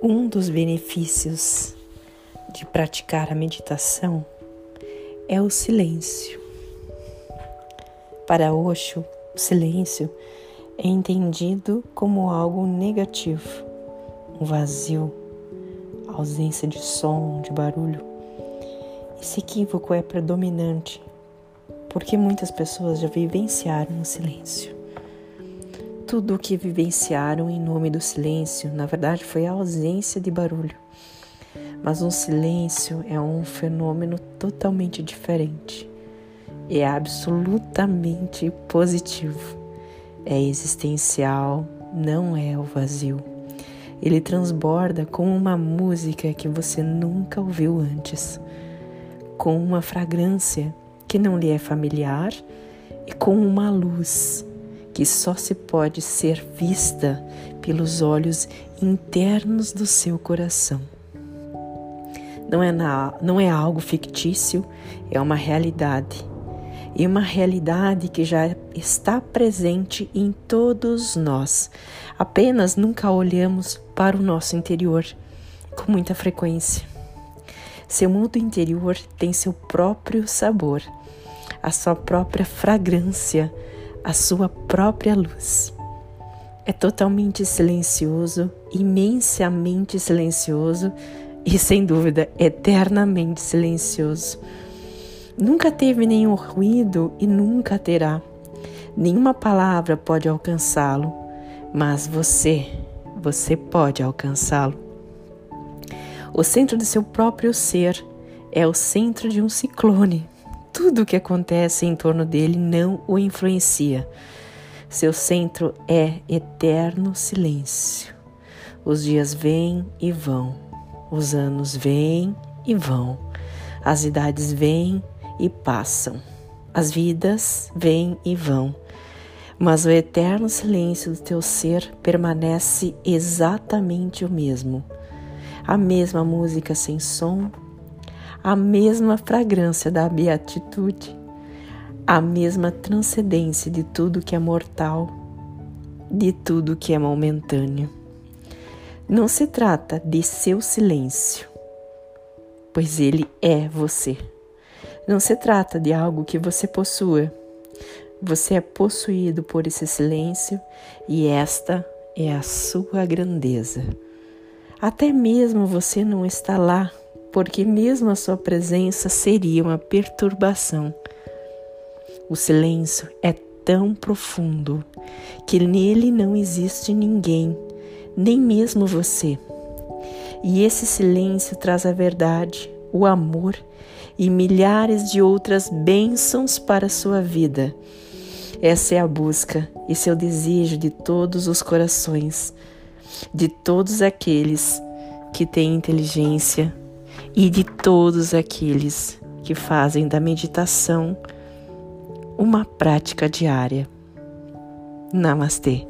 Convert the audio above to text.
Um dos benefícios de praticar a meditação é o silêncio. Para Osho, o silêncio é entendido como algo negativo, um vazio, ausência de som, de barulho. Esse equívoco é predominante porque muitas pessoas já vivenciaram o silêncio tudo o que vivenciaram em nome do silêncio, na verdade, foi a ausência de barulho. Mas um silêncio é um fenômeno totalmente diferente. É absolutamente positivo. É existencial, não é o vazio. Ele transborda com uma música que você nunca ouviu antes, com uma fragrância que não lhe é familiar e com uma luz que só se pode ser vista pelos olhos internos do seu coração. Não é, na, não é algo fictício, é uma realidade. E uma realidade que já está presente em todos nós. Apenas nunca olhamos para o nosso interior com muita frequência. Seu mundo interior tem seu próprio sabor, a sua própria fragrância a sua própria luz. É totalmente silencioso, imensamente silencioso e, sem dúvida, eternamente silencioso. Nunca teve nenhum ruído e nunca terá. Nenhuma palavra pode alcançá-lo, mas você, você pode alcançá-lo. O centro de seu próprio ser é o centro de um ciclone tudo o que acontece em torno dele não o influencia. Seu centro é eterno silêncio. Os dias vêm e vão, os anos vêm e vão, as idades vêm e passam, as vidas vêm e vão, mas o eterno silêncio do teu ser permanece exatamente o mesmo. A mesma música sem som, a mesma fragrância da beatitude, a mesma transcendência de tudo que é mortal, de tudo que é momentâneo. Não se trata de seu silêncio, pois ele é você. Não se trata de algo que você possua. Você é possuído por esse silêncio e esta é a sua grandeza. Até mesmo você não está lá porque mesmo a sua presença seria uma perturbação. O silêncio é tão profundo que nele não existe ninguém, nem mesmo você. E esse silêncio traz a verdade, o amor e milhares de outras bênçãos para a sua vida. Essa é a busca e seu desejo de todos os corações, de todos aqueles que têm inteligência, e de todos aqueles que fazem da meditação uma prática diária. Namastê.